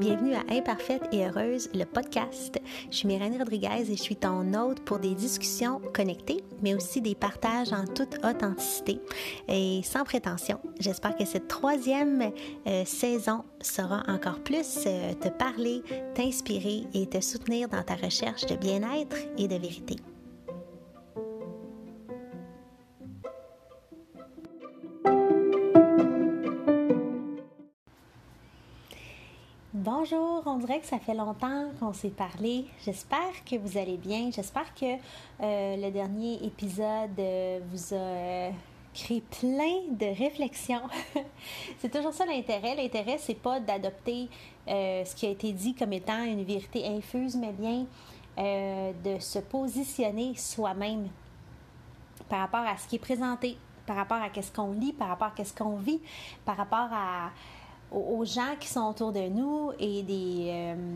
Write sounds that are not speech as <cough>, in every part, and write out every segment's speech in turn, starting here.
Bienvenue à Imparfaite et Heureuse, le podcast. Je suis Myrène Rodriguez et je suis ton hôte pour des discussions connectées, mais aussi des partages en toute authenticité et sans prétention. J'espère que cette troisième euh, saison saura encore plus euh, te parler, t'inspirer et te soutenir dans ta recherche de bien-être et de vérité. Bonjour, on dirait que ça fait longtemps qu'on s'est parlé. J'espère que vous allez bien. J'espère que euh, le dernier épisode euh, vous a euh, créé plein de réflexions. <laughs> c'est toujours ça l'intérêt. L'intérêt, c'est pas d'adopter ce qui a été dit comme étant une vérité infuse, mais bien de se positionner soi-même par rapport à ce qui est présenté, par rapport à ce qu'on lit, par rapport à ce qu'on vit, par rapport à aux, gens qui sont autour de nous et des, euh,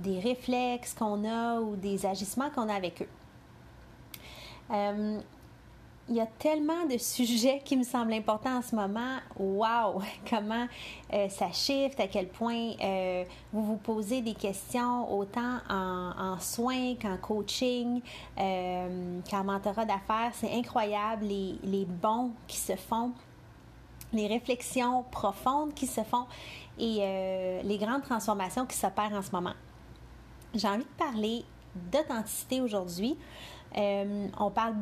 des réflexes qu'on a ou des agissements qu'on a avec eux. Euh, il y a tellement de sujets qui me semblent importants en ce moment. Wow! <laughs> Comment euh, ça shift, à quel point vous vous posez des questions autant en, en soins qu'en coaching, qu'en mentorat d'affaires. C'est incroyable les, les bons qui se font les réflexions profondes qui se font et euh, les grandes transformations qui s'opèrent en ce moment. J'ai envie de parler d'authenticité aujourd'hui. Euh, on parle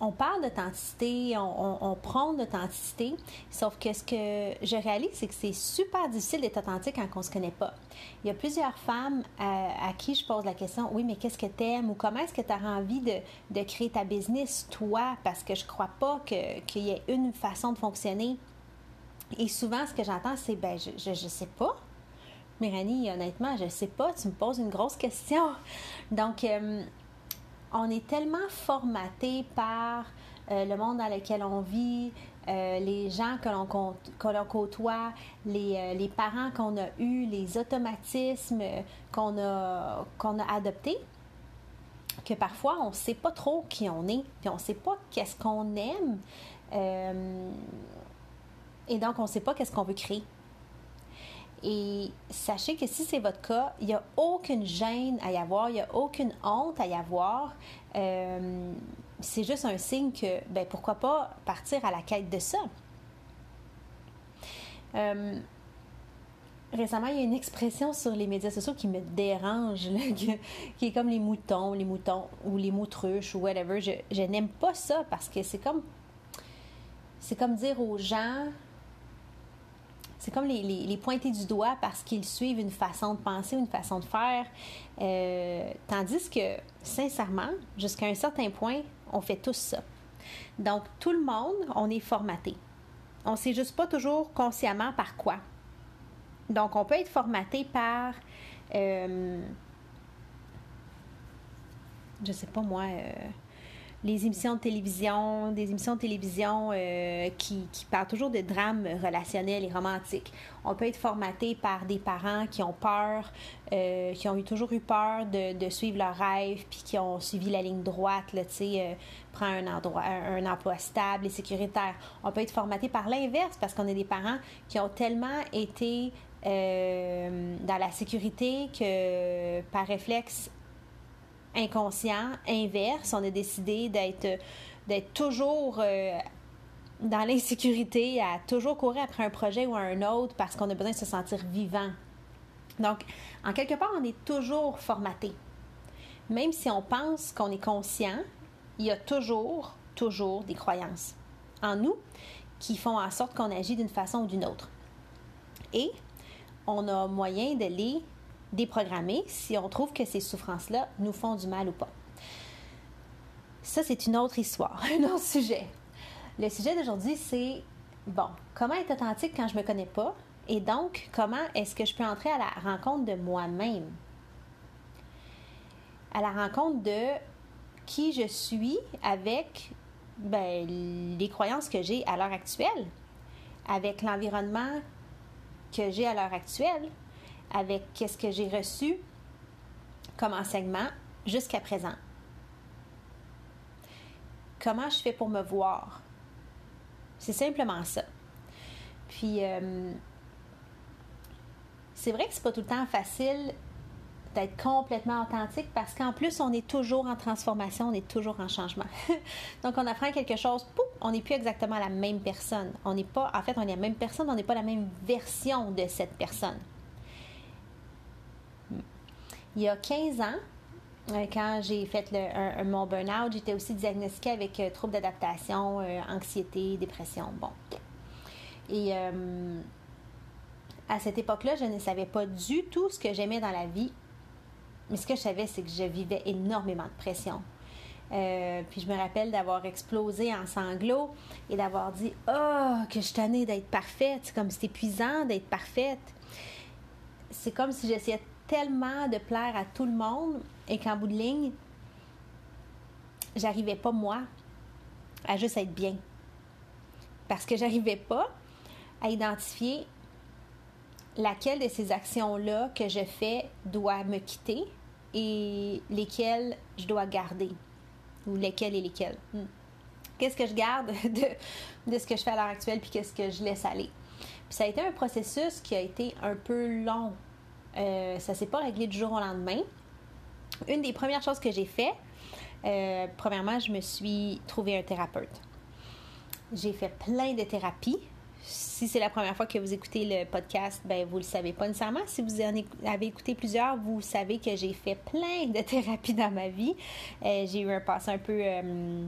on parle d'authenticité, on, prend d'authenticité, sauf que ce que je réalise, c'est que c'est super difficile d'être authentique quand on ne se connaît pas. Il y a plusieurs femmes euh, à, qui je pose la question, oui, mais qu'est-ce que tu aimes ou comment est-ce que tu as envie de, créer ta business, toi, parce que je ne crois pas qu'il y ait une façon de fonctionner. Et souvent, ce que j'entends, c'est, ben, je ne sais pas. Méranie, honnêtement, je ne sais pas, tu me poses une grosse question. Donc, euh, on est tellement formaté par euh, le monde dans lequel on vit, euh, les gens que l'on, côtoie, les, euh, les parents qu'on a eus, les automatismes qu'on a, qu'on a adoptés, que parfois on ne sait pas trop qui on est, puis on ne sait pas qu'est-ce qu'on aime, et donc on ne sait pas qu'est-ce qu'on veut créer. Et sachez que si c'est votre cas, il n'y a aucune gêne à y avoir, il n'y a aucune honte à y avoir. Euh, c'est juste un signe que, ben, pourquoi pas partir à la quête de ça. Euh, récemment, il y a une expression sur les médias sociaux qui me dérange, <laughs> qui est comme les moutons, les moutons ou les moutruches ou whatever. Je, je n'aime pas ça parce que c'est comme, c'est comme dire aux gens, c'est comme les, les, pointer du doigt parce qu'ils suivent une façon de penser, une façon de faire. Euh, tandis que, sincèrement, jusqu'à un certain point, on fait tous ça. Donc, tout le monde, on est formaté. On ne sait juste pas toujours consciemment par quoi. Donc, on peut être formaté par, euh, je sais pas moi, euh, les émissions de télévision, des émissions de télévision euh, qui, parlent toujours de drames relationnels et romantiques. On peut être formaté par des parents qui ont peur, euh, qui ont toujours eu peur de, suivre leurs rêves, puis qui ont suivi la ligne droite, là, tu sais, euh, un, endroit, un, emploi stable et sécuritaire. On peut être formaté par l'inverse parce qu'on est des parents qui ont tellement été dans la sécurité que par réflexe inconscient, inverse. On a décidé d'être, d'être toujours euh, dans l'insécurité, à toujours courir après un projet ou un autre parce qu'on a besoin de se sentir vivant. Donc, en quelque part, on est toujours formaté. Même si on pense qu'on est conscient, il y a toujours, toujours des croyances en nous qui font en sorte qu'on agit d'une façon ou d'une autre. Et on a moyen de les déprogrammer si on trouve que ces souffrances-là nous font du mal ou pas. Ça, c'est une autre histoire, <laughs> un autre sujet. Le sujet d'aujourd'hui, c'est, bon, comment être authentique quand je ne me connais pas? Et donc, comment est-ce que je peux entrer à la rencontre de moi-même? À la rencontre de qui je suis avec ben, les croyances que j'ai à l'heure actuelle, avec l'environnement que j'ai à l'heure actuelle, avec ce que j'ai reçu comme enseignement jusqu'à présent. Comment je fais pour me voir? C'est simplement ça. Puis, euh, c'est vrai que c'est pas tout le temps facile d'être complètement authentique parce qu'en plus, on est toujours en transformation, on est toujours en changement. <laughs> Donc, on apprend quelque chose, pouf, on n'est plus exactement la même personne. On n'est pas, en fait, on est la même personne, on n'est pas la même version de cette personne. Il y a 15 ans, euh, quand j'ai fait le, mon burn-out, j'étais aussi diagnostiquée avec euh, troubles d'adaptation, euh, anxiété, dépression. Bon. Et à cette époque-là, je ne savais pas du tout ce que j'aimais dans la vie mais ce que je savais, c'est que je vivais énormément de pression. Puis je me rappelle d'avoir explosé en sanglots et d'avoir dit Oh, que je tenais d'être parfaite. C'est comme c'est épuisant d'être parfaite. C'est comme si j'essayais tellement de plaire à tout le monde et qu'en bout de ligne, j'arrivais pas, moi, à juste être bien. Parce que j'arrivais pas à identifier laquelle de ces actions-là que je fais doit me quitter et lesquels je dois garder, ou lesquels et lesquels. Hmm. Qu'est-ce que je garde <laughs> de, de, ce que je fais à l'heure actuelle, puis qu'est-ce que je laisse aller? Puis ça a été un processus qui a été un peu long. Euh, ça s'est pas réglé du jour au lendemain. Une des premières choses que j'ai fait, euh, premièrement, je me suis trouvé un thérapeute. J'ai fait plein de thérapies si c'est la première fois que vous écoutez le podcast, ben vous le savez pas nécessairement. Si vous en avez écouté plusieurs, vous savez que j'ai fait plein de <laughs> thérapies dans ma vie. Euh, j'ai eu un passé un peu euh,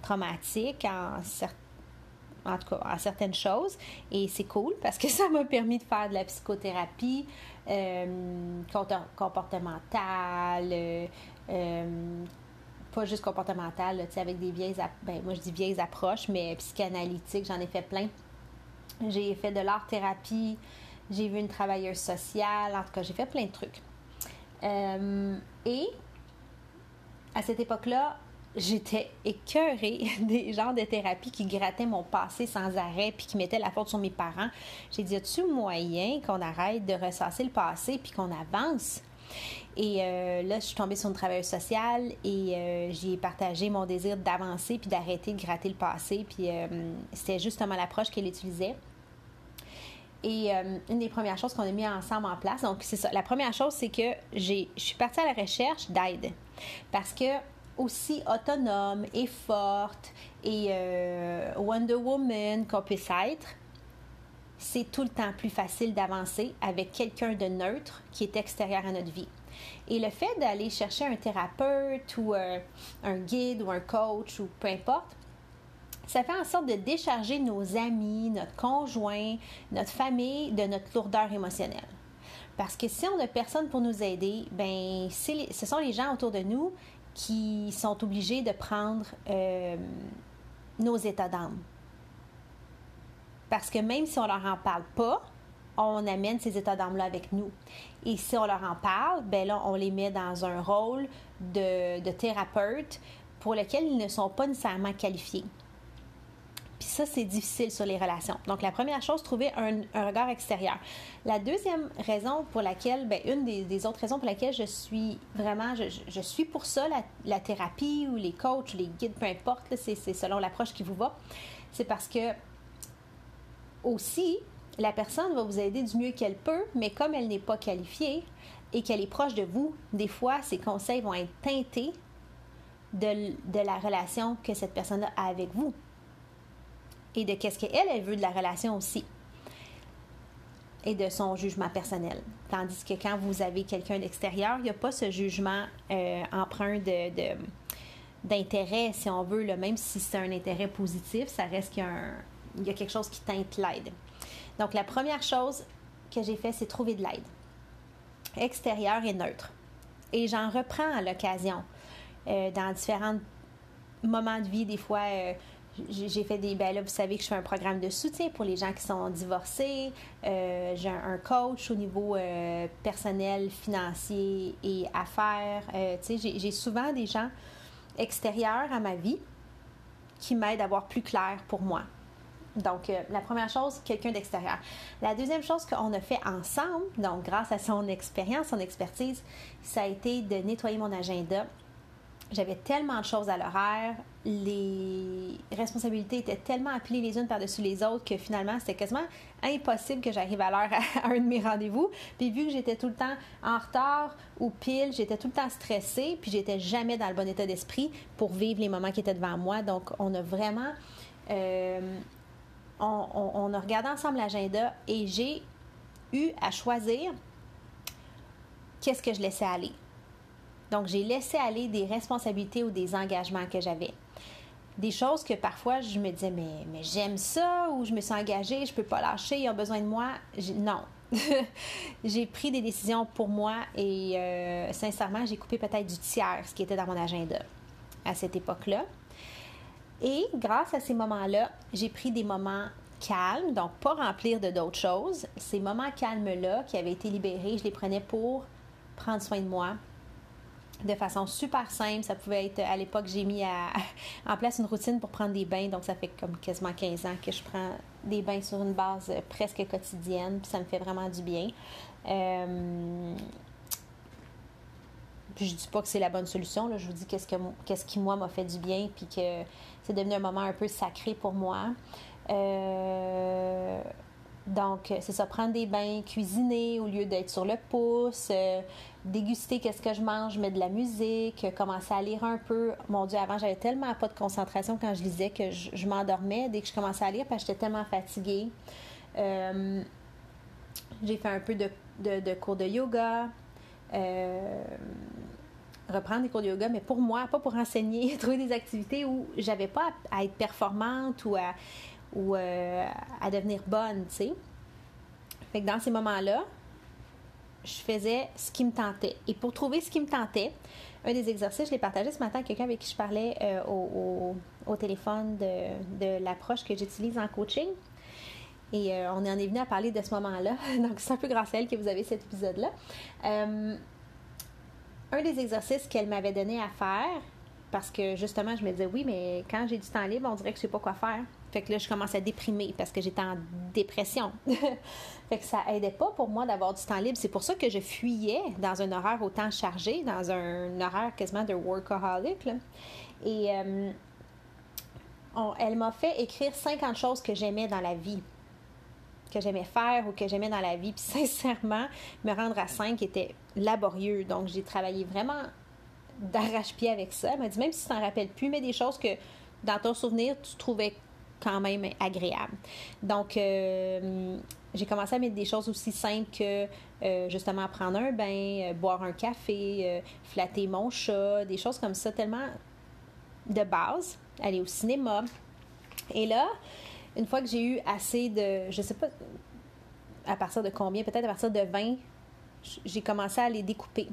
traumatique en, tout cas en certaines choses. Et c'est cool parce que <laughs> ça m'a permis de faire de la psychothérapie euh, comportementale, pas juste comportementale, avec des vieilles, ben, moi je dis vieilles approches, mais psychanalytiques, j'en ai fait plein. J'ai fait de l'art-thérapie, j'ai vu une travailleuse sociale, en tout cas, j'ai fait plein de trucs. Euh, et à cette époque-là, j'étais écœurée <laughs> des genres de thérapie qui grattaient mon passé sans arrêt puis qui mettaient la faute sur mes parents. J'ai dit, as-tu moyen qu'on arrête de ressasser le passé puis qu'on avance? Et euh, là, je suis tombée sur une travailleuse sociale et euh, j'ai partagé mon désir d'avancer puis d'arrêter de gratter le passé. Puis c'était justement l'approche qu'elle utilisait. Et euh, une des premières choses qu'on a mis ensemble en place, donc c'est ça. La première chose, c'est que je suis partie à la recherche d'aide. Parce que aussi autonome et forte et euh, Wonder Woman qu'on puisse être, c'est tout le temps plus facile d'avancer avec quelqu'un de neutre qui est extérieur à notre vie. Et le fait d'aller chercher un thérapeute ou euh, un guide ou un coach ou peu importe, ça fait en sorte de décharger nos amis, notre conjoint, notre famille de notre lourdeur émotionnelle. Parce que si on n'a personne pour nous aider, ben ce sont les gens autour de nous qui sont obligés de prendre euh, nos états d'âme. Parce que même si on leur en parle pas, on amène ces états d'âme-là avec nous. Et si on leur en parle, ben là, on les met dans un rôle de, de thérapeute pour lequel ils ne sont pas nécessairement qualifiés. Puis ça, c'est difficile sur les relations. Donc, la première chose, trouver un, regard extérieur. La deuxième raison pour laquelle, bien, une des, autres raisons pour laquelle je suis vraiment, je, suis pour ça, la, thérapie ou les coachs, les guides, peu importe, c'est selon l'approche qui vous va, c'est parce que aussi, la personne va vous aider du mieux qu'elle peut, mais comme elle n'est pas qualifiée et qu'elle est proche de vous, des fois, ses conseils vont être teintés de, de la relation que cette personne-là a avec vous et de qu'est-ce qu'elle, elle veut de la relation aussi et de son jugement personnel. Tandis que quand vous avez quelqu'un d'extérieur, il n'y a pas ce jugement euh, empreint de, d'intérêt, si on veut, même si c'est un intérêt positif, ça reste qu'il y a, a quelque chose qui teinte l'aide. Donc, la première chose que j'ai fait, c'est trouver de l'aide, extérieure et neutre. Et j'en reprends à l'occasion euh, dans différents moments de vie, des fois. Euh, j'ai fait des. Ben là, vous savez que je fais un programme de soutien pour les gens qui sont divorcés. Euh, j'ai un, coach au niveau euh, personnel, financier et affaires. Euh, tu sais, j'ai souvent des gens extérieurs à ma vie qui m'aident à voir plus clair pour moi. Donc, la première chose, quelqu'un d'extérieur. La deuxième chose qu'on a fait ensemble, donc grâce à son expérience, son expertise, ça a été de nettoyer mon agenda j'avais tellement de choses à l'horaire, les responsabilités étaient tellement appelées les unes par-dessus les autres que finalement, c'était quasiment impossible que j'arrive à l'heure à, un de mes rendez-vous. Puis vu que j'étais tout le temps en retard ou pile, j'étais tout le temps stressée, puis j'étais jamais dans le bon état d'esprit pour vivre les moments qui étaient devant moi. Donc, on a vraiment... Euh, on, a regardé ensemble l'agenda et j'ai eu à choisir qu'est-ce que je laissais aller. Donc, j'ai laissé aller des responsabilités ou des engagements que j'avais. Des choses que parfois je me disais, mais, mais j'aime ça, ou je me suis engagée, je peux pas lâcher, ils ont besoin de moi. Non. <laughs> j'ai pris des décisions pour moi et euh, sincèrement, j'ai coupé peut-être du tiers ce qui était dans mon agenda à cette époque-là. Et grâce à ces moments-là, j'ai pris des moments calmes, donc pas remplir de d'autres choses. Ces moments calmes-là qui avaient été libérés, je les prenais pour prendre soin de moi, de façon super simple. Ça pouvait être, à l'époque, j'ai mis <laughs> en place une routine pour prendre des bains. Donc, ça fait comme quasiment 15 ans que je prends des bains sur une base presque quotidienne. Puis ça me fait vraiment du bien. Euh, puis je dis pas que c'est la bonne solution. Là. Je vous dis qu'est-ce, que, qu'est-ce qui, moi, m'a fait du bien. Puis que c'est devenu un moment un peu sacré pour moi. Euh, donc, c'est ça, prendre des bains, cuisiner au lieu d'être sur le pouce, euh, déguster qu'est-ce que je mange, mettre de la musique, commencer à lire un peu. Mon Dieu, avant, j'avais tellement pas de concentration quand je lisais que je, m'endormais dès que je commençais à lire parce que j'étais tellement fatiguée. Euh, j'ai fait un peu de, cours de yoga. Euh, reprendre des cours de yoga, mais pour moi, pas pour enseigner, <laughs> trouver des activités où j'avais pas à, être performante ou à, ou, euh, à devenir bonne, tu sais. Fait que dans ces moments-là, je faisais ce qui me tentait. Et pour trouver ce qui me tentait, un des exercices, je l'ai partagé ce matin avec quelqu'un avec qui je parlais euh, au, téléphone de, l'approche que j'utilise en coaching. Et euh, on en est venu à parler de ce moment-là. <laughs> Donc, c'est un peu grâce à elle que vous avez cet épisode-là. Euh, un des exercices qu'elle m'avait donné à faire, parce que justement, je me disais, oui, mais quand j'ai du temps libre, on dirait que je sais pas quoi faire. Fait que là, je commençais à déprimer parce que j'étais en dépression. <laughs> fait que ça aidait pas pour moi d'avoir du temps libre. C'est pour ça que je fuyais dans un horaire autant chargé, dans un horaire quasiment de workaholic. Et euh, elle m'a fait écrire 50 choses que j'aimais dans la vie que j'aimais faire ou que j'aimais dans la vie. Puis <laughs> sincèrement, me rendre à 5 était laborieux. Donc, j'ai travaillé vraiment d'arrache-pied avec ça. Elle m'a dit, même si tu t'en rappelles plus, mais des choses que dans ton souvenir, tu trouvais quand même agréable. Donc, euh, j'ai commencé à mettre des choses aussi simples que euh, justement prendre un bain, euh, boire un café, flatter mon chat, des choses comme ça, tellement de base, aller au cinéma. Et là, une fois que j'ai eu assez de, je sais pas à partir de combien, peut-être à partir de 20 j'ai commencé à les découper.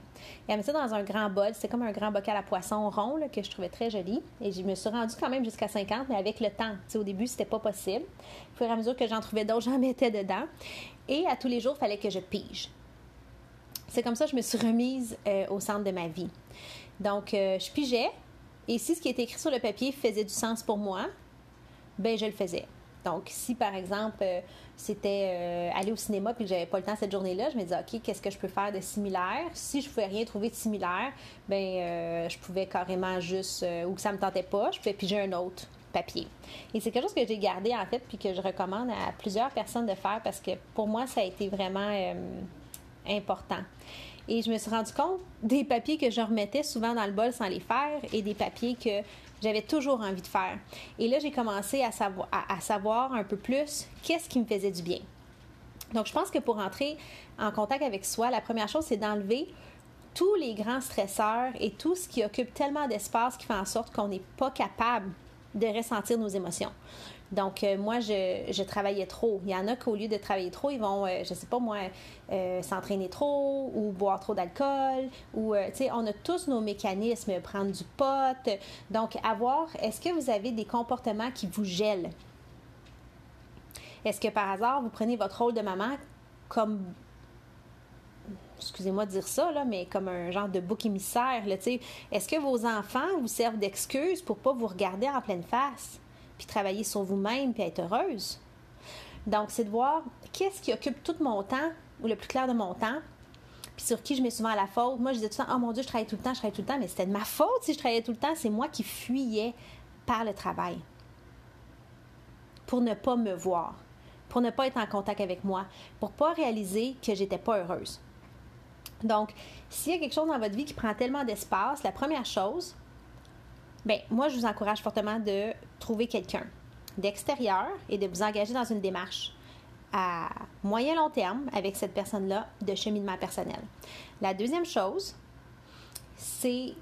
Et à mettre ça dans un grand bol. C'était comme un grand bocal à poisson rond que je trouvais très joli. Et je me suis rendue quand même jusqu'à 50, mais avec le temps. au début, c'était pas possible. Au fur et à mesure que j'en trouvais d'autres, <laughs> j'en mettais dedans. Et à tous les jours, il fallait que je pige. C'est comme ça que je me suis remise euh, au centre de ma vie. Donc, euh, je pigeais. Et si ce qui était écrit sur le papier faisait du sens pour moi, ben je le faisais. Donc, si par exemple, euh, c'était euh, aller au cinéma puis que j'avais pas le temps cette journée-là, je me disais, OK, qu'est-ce que je peux faire de similaire? Si je pouvais rien trouver de similaire, ben euh, je pouvais carrément juste, ou que ça me tentait pas, je pouvais piger un autre papier. Et c'est quelque chose que j'ai gardé en fait puis que je recommande à plusieurs personnes de faire parce que pour moi, ça a été vraiment important. Et je me suis rendu compte des papiers que je remettais souvent dans le bol sans les faire et des papiers que j'avais toujours envie de faire. Et là, j'ai commencé à savoir, un peu plus qu'est-ce qui me faisait du bien. Donc, je pense que pour entrer en contact avec soi, la première chose, c'est d'enlever tous les grands stresseurs et tout ce qui occupe tellement d'espace qui fait en sorte qu'on n'est pas capable de ressentir nos émotions. Donc, euh, moi, je, travaillais trop. Il y en a qu'au lieu de travailler trop, ils vont, euh, je sais pas moi, euh, s'entraîner trop ou boire trop d'alcool. Ou, tu sais, on a tous nos mécanismes, prendre du pot. Donc, avoir, est-ce que vous avez des comportements qui vous gèlent? Est-ce que par hasard, vous prenez votre rôle de maman comme excusez-moi de dire ça, là, mais comme un genre de bouc émissaire. Est-ce que vos enfants vous servent d'excuse pour pas vous regarder en pleine face? Puis travailler sur vous-même, puis être heureuse. Donc, c'est de voir qu'est-ce qui occupe tout mon temps, ou le plus clair de mon temps, puis sur qui je mets souvent la faute. Moi, je disais tout le temps, oh mon Dieu, je travaille tout le temps, je travaille tout le temps, mais c'était de ma faute si je travaillais tout le temps. C'est moi qui fuyais par le travail pour ne pas me voir, pour ne pas être en contact avec moi, pour pas réaliser que j'étais pas heureuse. Donc, s'il y a quelque chose dans votre vie qui prend tellement d'espace, la première chose, ben moi, je vous encourage fortement de trouver quelqu'un d'extérieur et de vous engager dans une démarche à moyen long terme avec cette personne-là de cheminement personnel. La deuxième chose, c'est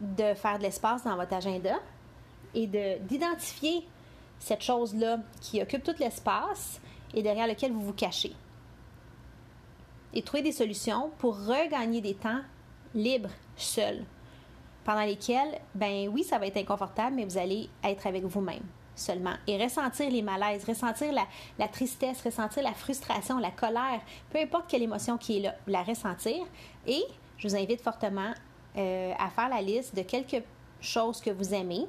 de faire de l'espace dans votre agenda et d'identifier cette chose-là qui occupe tout l'espace et derrière lequel vous vous cachez. Et trouver des solutions pour regagner des temps libres, seuls, pendant lesquels, ben oui, ça va être inconfortable, mais vous allez être avec vous-même seulement. Et ressentir les malaises, ressentir la, tristesse, ressentir la frustration, la colère, peu importe quelle émotion qui est là, la ressentir. Et je vous invite fortement euh, à faire la liste de quelques choses que vous aimez.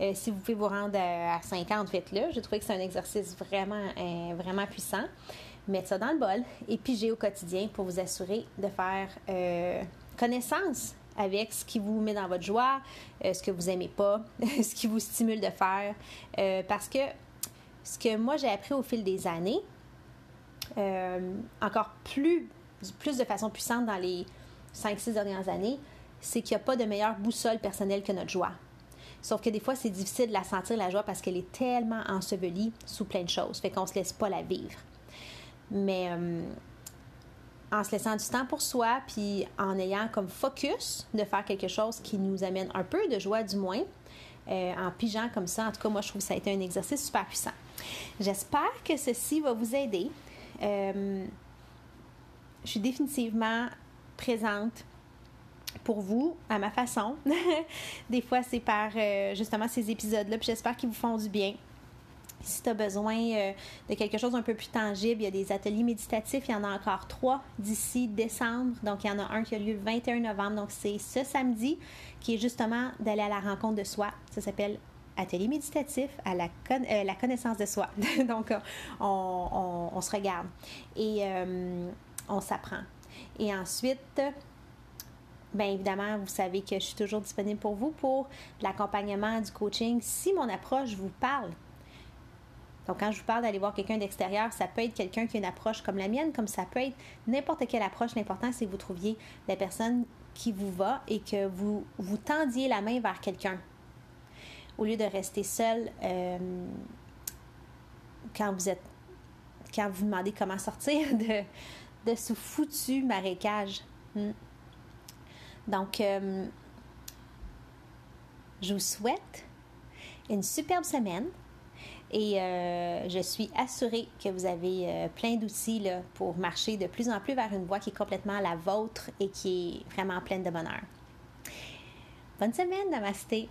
Euh, si vous pouvez vous rendre à 50, faites-le. J'ai trouvé que c'est un exercice vraiment, euh, vraiment puissant. Mettre ça dans le bol et piger au quotidien pour vous assurer de faire connaissance avec ce qui vous met dans votre joie, euh, ce que vous aimez pas, <laughs> ce qui vous stimule de faire. Euh, parce que ce que moi j'ai appris au fil des années, euh, encore plus, plus de façon puissante dans les 5-6 dernières années, c'est qu'il n'y a pas de meilleure boussole personnelle que notre joie. Sauf que des fois, c'est difficile de la sentir, la joie, parce qu'elle est tellement ensevelie sous plein de choses. Fait qu'on ne se laisse pas la vivre. Mais en se laissant du temps pour soi, puis en ayant comme focus de faire quelque chose qui nous amène un peu de joie du moins, euh, en pigeant comme ça. En tout cas, moi, je trouve que ça a été un exercice super puissant. J'espère que ceci va vous aider. Euh, je suis définitivement présente pour vous à ma façon. <laughs> Des fois, c'est par euh, justement ces épisodes-là, puis j'espère qu'ils vous font du bien. Si tu as besoin euh, de quelque chose un peu plus tangible, il y a des ateliers méditatifs. Il y en a encore trois d'ici décembre. Donc, il y en a un qui a lieu le 21 novembre. Donc, c'est ce samedi qui est justement d'aller à la rencontre de soi. Ça s'appelle Atelier méditatif à la, euh, connaissance de soi. <laughs> Donc, euh, on, se regarde et on s'apprend. Et ensuite, Bien évidemment, vous savez que je suis toujours disponible pour vous pour l'accompagnement, du coaching. Si mon approche vous parle, donc, quand je vous parle d'aller voir quelqu'un d'extérieur, ça peut être quelqu'un qui a une approche comme la mienne, comme ça peut être n'importe quelle approche. L'important, c'est que vous trouviez la personne qui vous va et que vous, vous tendiez la main vers quelqu'un. Au lieu de rester seul euh, quand vous êtes quand vous demandez comment sortir <laughs> de, ce foutu marécage. Hmm. Donc, euh, je vous souhaite une superbe semaine. Et euh, je suis assurée que vous avez euh, plein d'outils pour marcher de plus en plus vers une voie qui est complètement la vôtre et qui est vraiment pleine de bonheur. Bonne semaine, Namasté!